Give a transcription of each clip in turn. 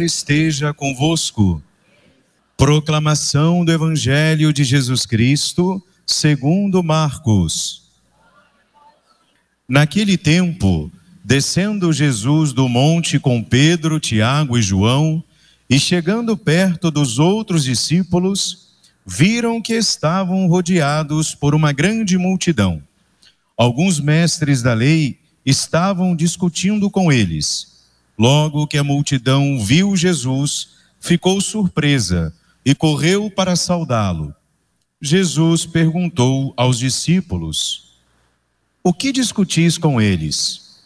Senhor esteja convosco. Proclamação do Evangelho de Jesus Cristo, segundo Marcos. Naquele tempo, descendo Jesus do monte com Pedro, Tiago e João, e chegando perto dos outros discípulos, viram que estavam rodeados por uma grande multidão. Alguns mestres da lei estavam discutindo com eles. Logo que a multidão viu Jesus, ficou surpresa e correu para saudá-lo. Jesus perguntou aos discípulos: O que discutis com eles?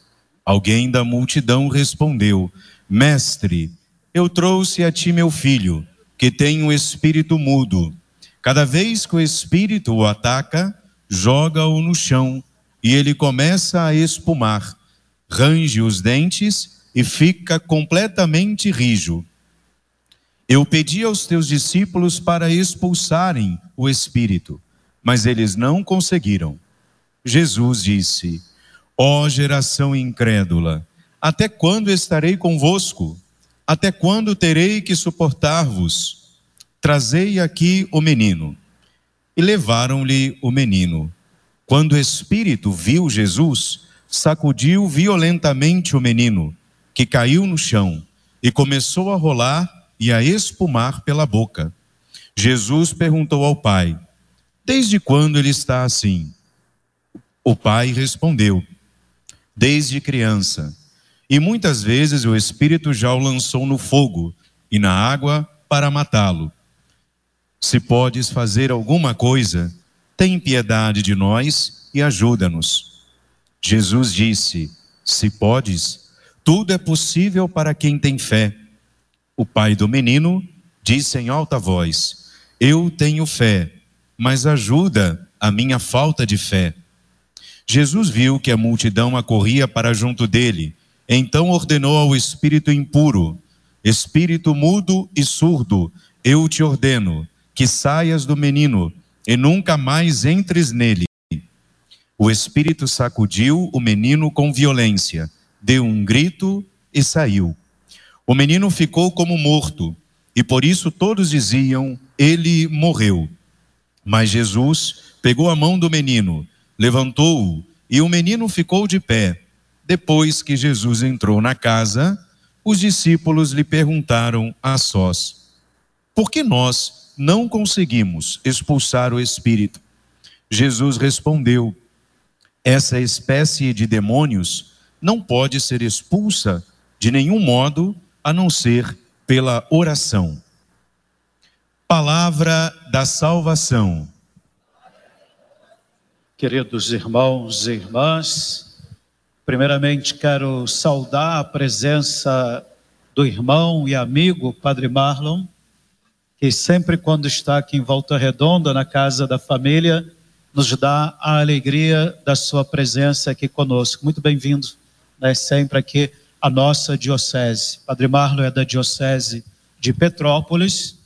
Alguém da multidão respondeu: Mestre, eu trouxe a ti meu filho, que tem um espírito mudo. Cada vez que o espírito o ataca, joga-o no chão e ele começa a espumar, range os dentes e fica completamente rijo. Eu pedi aos teus discípulos para expulsarem o espírito, mas eles não conseguiram. Jesus disse: Ó oh, geração incrédula, até quando estarei convosco? Até quando terei que suportar-vos? Trazei aqui o menino. E levaram-lhe o menino. Quando o espírito viu Jesus, sacudiu violentamente o menino que caiu no chão e começou a rolar e a espumar pela boca. Jesus perguntou ao pai: Desde quando ele está assim? O pai respondeu: Desde criança. E muitas vezes o Espírito já o lançou no fogo e na água para matá-lo. Se podes fazer alguma coisa, tem piedade de nós e ajuda-nos. Jesus disse: Se podes, tudo é possível para quem tem fé. O pai do menino disse em alta voz: Eu tenho fé, mas ajuda a minha falta de fé. Jesus viu que a multidão acorria para junto dele, então ordenou ao espírito impuro: Espírito mudo e surdo, eu te ordeno que saias do menino e nunca mais entres nele. O espírito sacudiu o menino com violência deu um grito e saiu. O menino ficou como morto, e por isso todos diziam: Ele morreu. Mas Jesus pegou a mão do menino, levantou-o, e o menino ficou de pé. Depois que Jesus entrou na casa, os discípulos lhe perguntaram a sós: Por que nós não conseguimos expulsar o espírito? Jesus respondeu: Essa espécie de demônios não pode ser expulsa de nenhum modo a não ser pela oração. Palavra da salvação. Queridos irmãos e irmãs, primeiramente quero saudar a presença do irmão e amigo Padre Marlon, que sempre quando está aqui em Volta Redonda, na casa da família, nos dá a alegria da sua presença aqui conosco. Muito bem-vindo né, sempre aqui a nossa diocese. Padre Marlo é da diocese de Petrópolis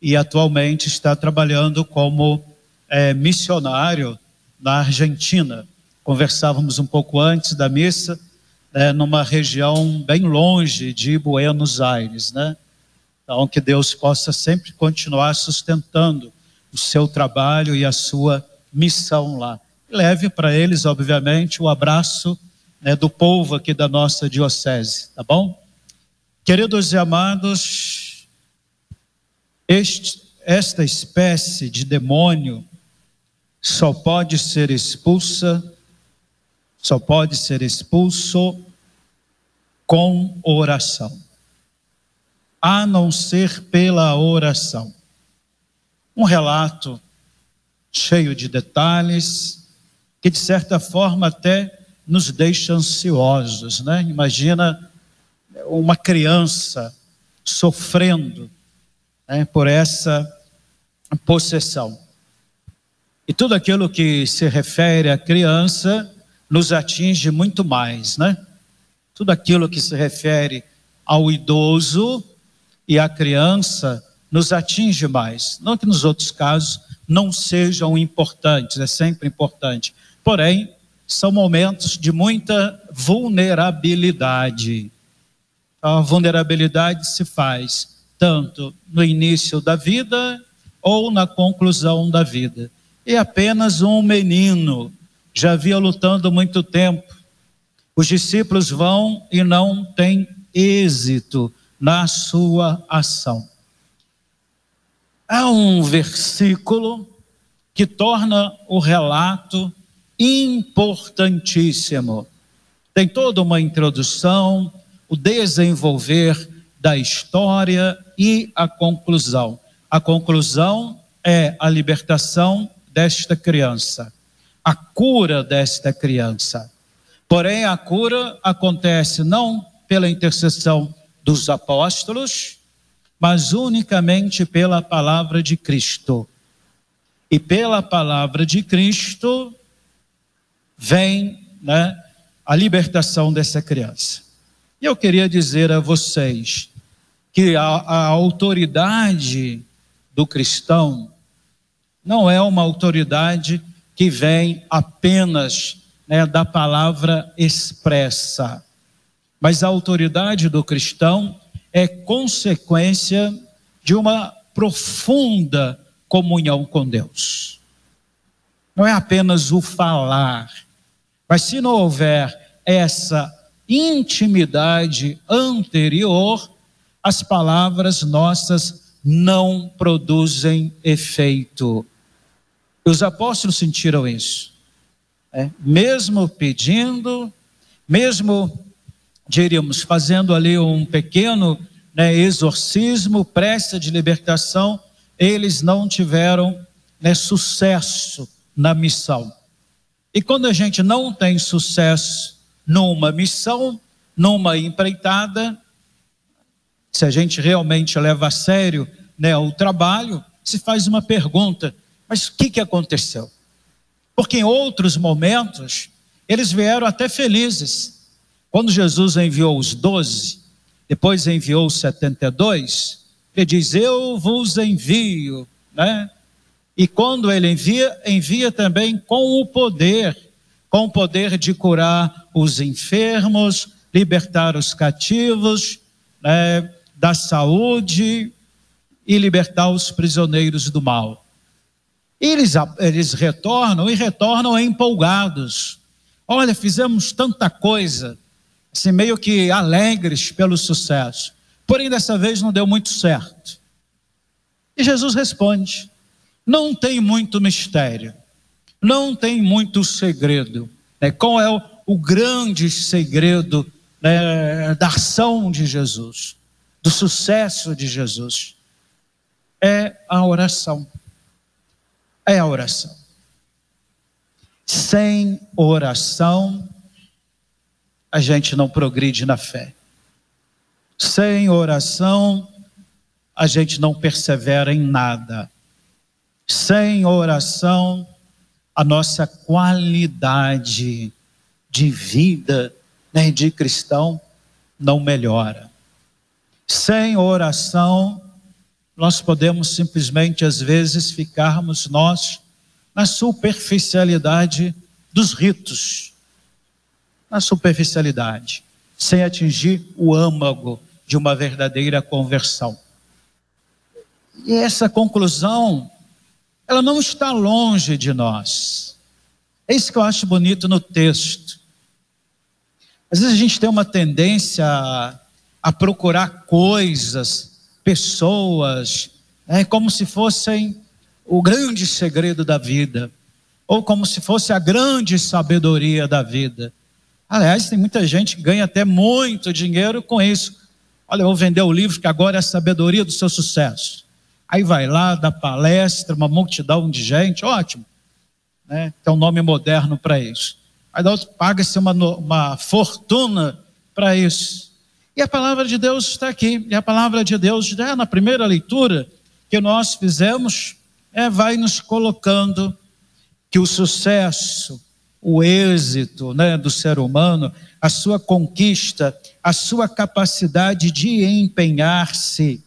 e atualmente está trabalhando como é, missionário na Argentina. Conversávamos um pouco antes da missa, né, numa região bem longe de Buenos Aires, né? Então, que Deus possa sempre continuar sustentando o seu trabalho e a sua missão lá. Leve para eles, obviamente, o abraço né, do povo aqui da nossa diocese, tá bom? Queridos e amados, este, esta espécie de demônio só pode ser expulsa, só pode ser expulso com oração, a não ser pela oração. Um relato cheio de detalhes, que de certa forma até nos deixa ansiosos, né? Imagina uma criança sofrendo né, por essa possessão. E tudo aquilo que se refere à criança nos atinge muito mais, né? Tudo aquilo que se refere ao idoso e à criança nos atinge mais. Não que nos outros casos não sejam importantes, é sempre importante. Porém, são momentos de muita vulnerabilidade. A vulnerabilidade se faz tanto no início da vida ou na conclusão da vida. E apenas um menino já havia lutando muito tempo. Os discípulos vão e não têm êxito na sua ação. Há um versículo que torna o relato importantíssimo. Tem toda uma introdução, o desenvolver da história e a conclusão. A conclusão é a libertação desta criança, a cura desta criança. Porém, a cura acontece não pela intercessão dos apóstolos, mas unicamente pela palavra de Cristo. E pela palavra de Cristo vem né, a libertação dessa criança. E eu queria dizer a vocês que a, a autoridade do cristão não é uma autoridade que vem apenas né, da palavra expressa, mas a autoridade do cristão é consequência de uma profunda comunhão com Deus. Não é apenas o falar, mas se não houver essa intimidade anterior, as palavras nossas não produzem efeito. Os apóstolos sentiram isso. É, mesmo pedindo, mesmo, diríamos, fazendo ali um pequeno né, exorcismo, prece de libertação, eles não tiveram né, sucesso na missão. E quando a gente não tem sucesso numa missão, numa empreitada, se a gente realmente leva a sério né, o trabalho, se faz uma pergunta: mas o que, que aconteceu? Porque em outros momentos, eles vieram até felizes. Quando Jesus enviou os doze, depois enviou os setenta e dois, ele diz: Eu vos envio, né? E quando ele envia, envia também com o poder, com o poder de curar os enfermos, libertar os cativos, né, da saúde e libertar os prisioneiros do mal. Eles, eles retornam e retornam empolgados. Olha, fizemos tanta coisa, assim, meio que alegres pelo sucesso. Porém, dessa vez não deu muito certo. E Jesus responde: não tem muito mistério, não tem muito segredo. Né? Qual é o, o grande segredo né, da ação de Jesus, do sucesso de Jesus? É a oração. É a oração. Sem oração, a gente não progride na fé. Sem oração, a gente não persevera em nada. Sem oração, a nossa qualidade de vida né, de cristão não melhora. Sem oração, nós podemos simplesmente, às vezes, ficarmos nós na superficialidade dos ritos, na superficialidade, sem atingir o âmago de uma verdadeira conversão. E essa conclusão ela não está longe de nós. É isso que eu acho bonito no texto. Às vezes a gente tem uma tendência a, a procurar coisas, pessoas, né, como se fossem o grande segredo da vida, ou como se fosse a grande sabedoria da vida. Aliás, tem muita gente que ganha até muito dinheiro com isso. Olha, eu vou vender o livro que agora é a sabedoria do seu sucesso. Aí vai lá, dá palestra, uma multidão de gente, ótimo. Né? Tem um nome moderno para isso. Aí paga-se uma, uma fortuna para isso. E a palavra de Deus está aqui. E a palavra de Deus, já na primeira leitura que nós fizemos, é, vai nos colocando que o sucesso, o êxito né, do ser humano, a sua conquista, a sua capacidade de empenhar-se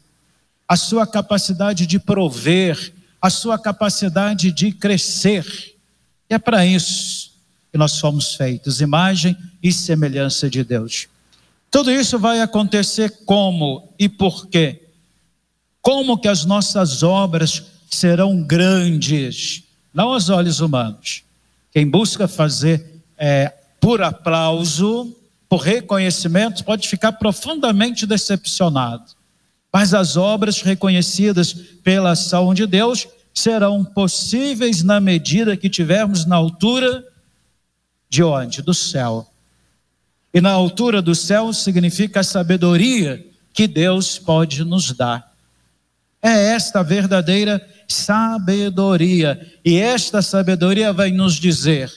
a sua capacidade de prover, a sua capacidade de crescer. E é para isso que nós fomos feitos, imagem e semelhança de Deus. Tudo isso vai acontecer como e por quê? Como que as nossas obras serão grandes, não aos olhos humanos. Quem busca fazer é, por aplauso, por reconhecimento, pode ficar profundamente decepcionado. Mas as obras reconhecidas pela ação de Deus serão possíveis na medida que tivermos na altura de onde? Do céu. E na altura do céu significa a sabedoria que Deus pode nos dar. É esta verdadeira sabedoria. E esta sabedoria vai nos dizer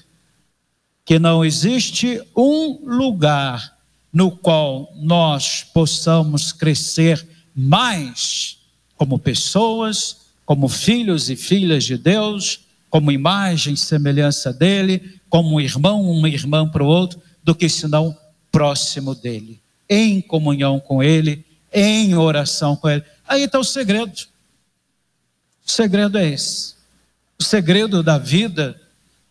que não existe um lugar no qual nós possamos crescer mais como pessoas, como filhos e filhas de Deus, como imagem e semelhança dele, como um irmão, uma irmã para o outro, do que senão próximo dele, em comunhão com ele, em oração com ele. Aí está o segredo. O segredo é esse. O segredo da vida,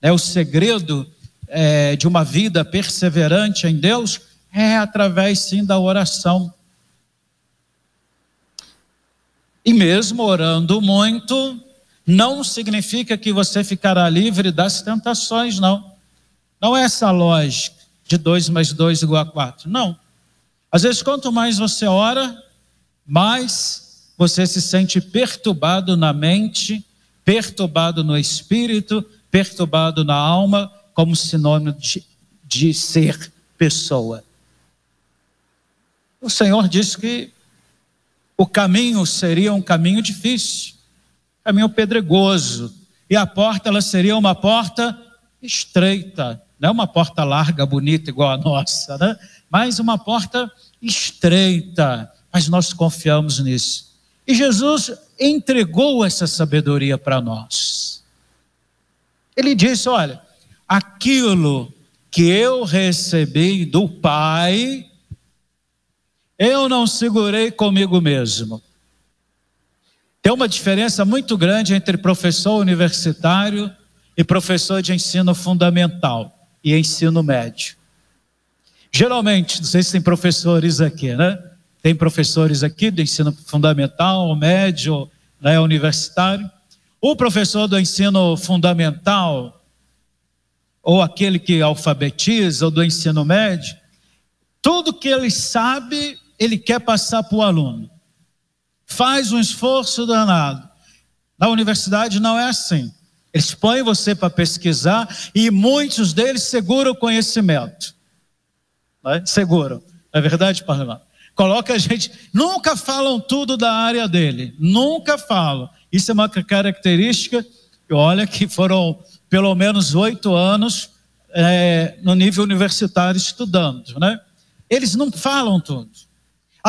é o segredo é, de uma vida perseverante em Deus, é através sim da oração. E mesmo orando muito, não significa que você ficará livre das tentações, não. Não é essa lógica de 2 mais 2 igual a 4. Não. Às vezes, quanto mais você ora, mais você se sente perturbado na mente, perturbado no espírito, perturbado na alma, como sinônimo de, de ser pessoa. O Senhor disse que o caminho seria um caminho difícil, caminho pedregoso, e a porta ela seria uma porta estreita, não é uma porta larga, bonita igual a nossa, né? Mas uma porta estreita, mas nós confiamos nisso. E Jesus entregou essa sabedoria para nós. Ele disse: Olha, aquilo que eu recebi do Pai, eu não segurei comigo mesmo. Tem uma diferença muito grande entre professor universitário e professor de ensino fundamental e ensino médio. Geralmente, não sei se tem professores aqui, né? Tem professores aqui do ensino fundamental, médio, né, universitário. O professor do ensino fundamental, ou aquele que alfabetiza, ou do ensino médio, tudo que ele sabe, ele quer passar para o aluno. Faz um esforço danado. Na universidade não é assim. Eles põem você para pesquisar e muitos deles seguram o conhecimento. Né? Seguram. É verdade, Parlamento? Coloca a gente. Nunca falam tudo da área dele. Nunca falam. Isso é uma característica. Olha que foram pelo menos oito anos é, no nível universitário estudando, né? Eles não falam tudo.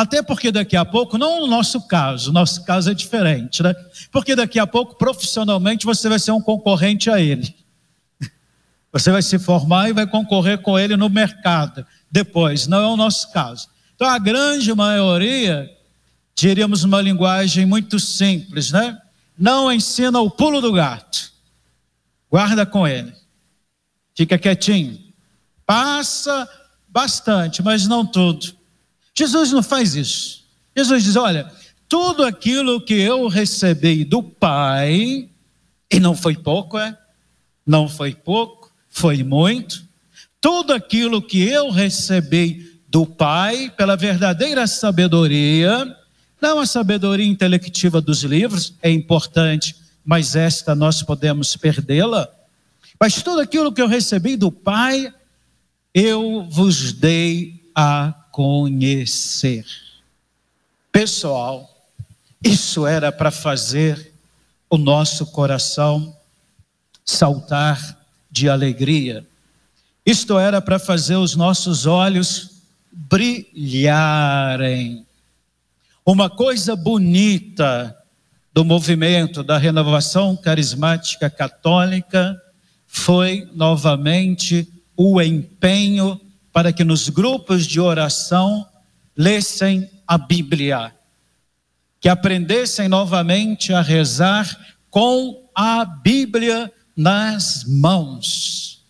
Até porque daqui a pouco, não no nosso caso, nosso caso é diferente, né? Porque daqui a pouco, profissionalmente, você vai ser um concorrente a ele. Você vai se formar e vai concorrer com ele no mercado depois, não é o nosso caso. Então, a grande maioria, diríamos uma linguagem muito simples, né? Não ensina o pulo do gato. Guarda com ele. Fica quietinho. Passa bastante, mas não tudo. Jesus não faz isso. Jesus diz: olha, tudo aquilo que eu recebi do Pai, e não foi pouco, é? Não foi pouco, foi muito. Tudo aquilo que eu recebi do Pai, pela verdadeira sabedoria, não a sabedoria intelectiva dos livros, é importante, mas esta nós podemos perdê-la. Mas tudo aquilo que eu recebi do Pai, eu vos dei a conhecer. Pessoal, isso era para fazer o nosso coração saltar de alegria. Isto era para fazer os nossos olhos brilharem. Uma coisa bonita do movimento da renovação carismática católica foi novamente o empenho para que nos grupos de oração lessem a Bíblia, que aprendessem novamente a rezar com a Bíblia nas mãos.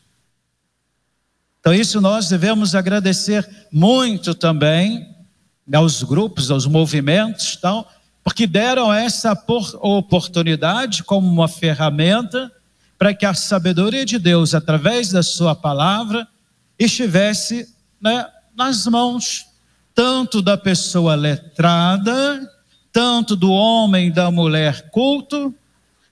Então, isso nós devemos agradecer muito também aos grupos, aos movimentos, tal, porque deram essa oportunidade como uma ferramenta para que a sabedoria de Deus, através da Sua palavra, estivesse né, nas mãos tanto da pessoa letrada, tanto do homem e da mulher culto,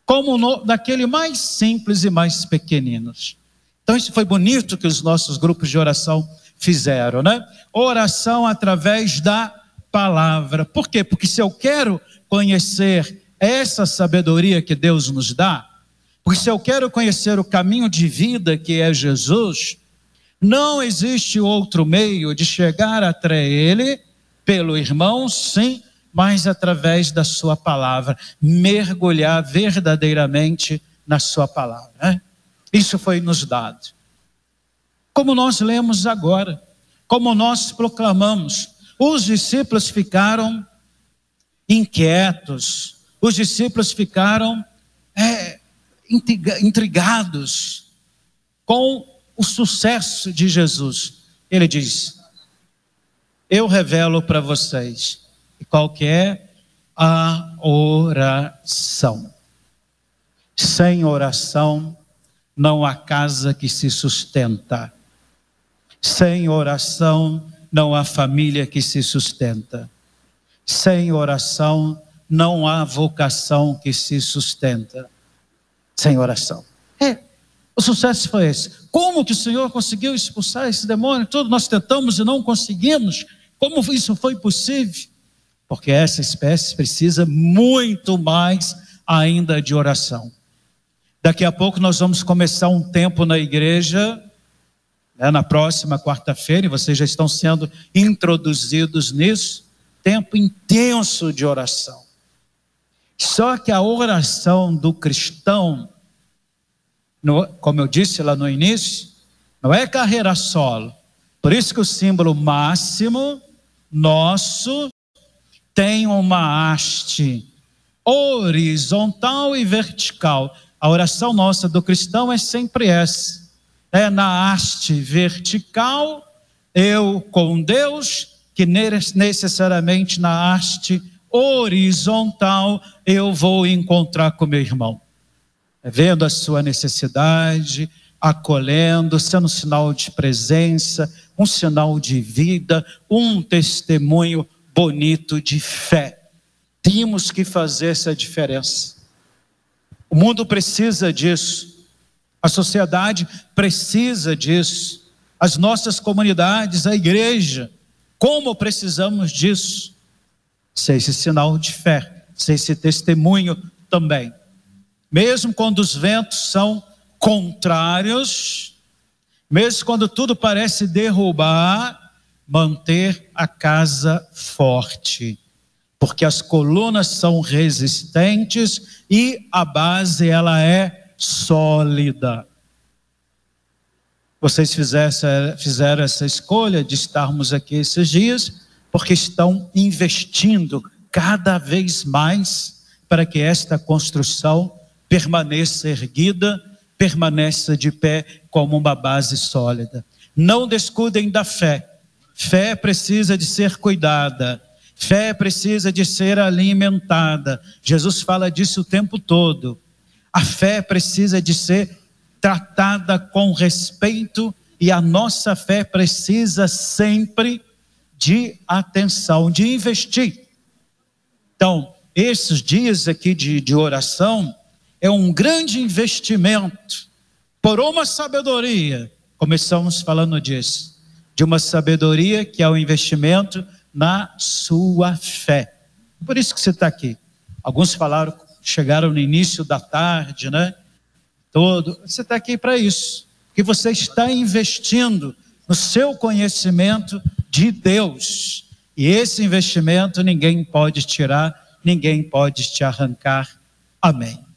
como no, daquele mais simples e mais pequeninos. Então, isso foi bonito que os nossos grupos de oração fizeram, né? Oração através da palavra. Por quê? Porque se eu quero conhecer essa sabedoria que Deus nos dá, porque se eu quero conhecer o caminho de vida que é Jesus, não existe outro meio de chegar até Ele pelo irmão, sim, mas através da Sua palavra, mergulhar verdadeiramente na Sua palavra. Né? Isso foi nos dado. Como nós lemos agora, como nós proclamamos, os discípulos ficaram inquietos, os discípulos ficaram é, intrigados com o sucesso de Jesus. Ele diz: Eu revelo para vocês qual que é a oração. Sem oração não há casa que se sustenta. Sem oração não há família que se sustenta. Sem oração não há vocação que se sustenta. Sem oração. O sucesso foi esse. Como que o Senhor conseguiu expulsar esse demônio? Tudo nós tentamos e não conseguimos. Como isso foi possível? Porque essa espécie precisa muito mais ainda de oração. Daqui a pouco nós vamos começar um tempo na igreja, né, na próxima quarta-feira, e vocês já estão sendo introduzidos nisso tempo intenso de oração. Só que a oração do cristão no, como eu disse lá no início, não é carreira solo. Por isso que o símbolo máximo nosso tem uma haste horizontal e vertical. A oração nossa do cristão é sempre essa. É na haste vertical, eu com Deus, que necessariamente na haste horizontal eu vou encontrar com meu irmão vendo a sua necessidade, acolhendo, sendo um sinal de presença, um sinal de vida, um testemunho bonito de fé. Temos que fazer essa diferença. O mundo precisa disso, a sociedade precisa disso, as nossas comunidades, a igreja, como precisamos disso? Ser esse sinal de fé, ser esse testemunho também mesmo quando os ventos são contrários, mesmo quando tudo parece derrubar, manter a casa forte, porque as colunas são resistentes e a base ela é sólida. Vocês fizeram essa escolha de estarmos aqui esses dias, porque estão investindo cada vez mais para que esta construção permaneça erguida, permaneça de pé como uma base sólida. Não descuidem da fé. Fé precisa de ser cuidada. Fé precisa de ser alimentada. Jesus fala disso o tempo todo. A fé precisa de ser tratada com respeito e a nossa fé precisa sempre de atenção, de investir. Então, esses dias aqui de, de oração, é um grande investimento por uma sabedoria. Começamos falando disso, de uma sabedoria que é o um investimento na sua fé. Por isso que você está aqui. Alguns falaram, chegaram no início da tarde, né? Todo. Você está aqui para isso, que você está investindo no seu conhecimento de Deus. E esse investimento ninguém pode tirar, ninguém pode te arrancar. Amém.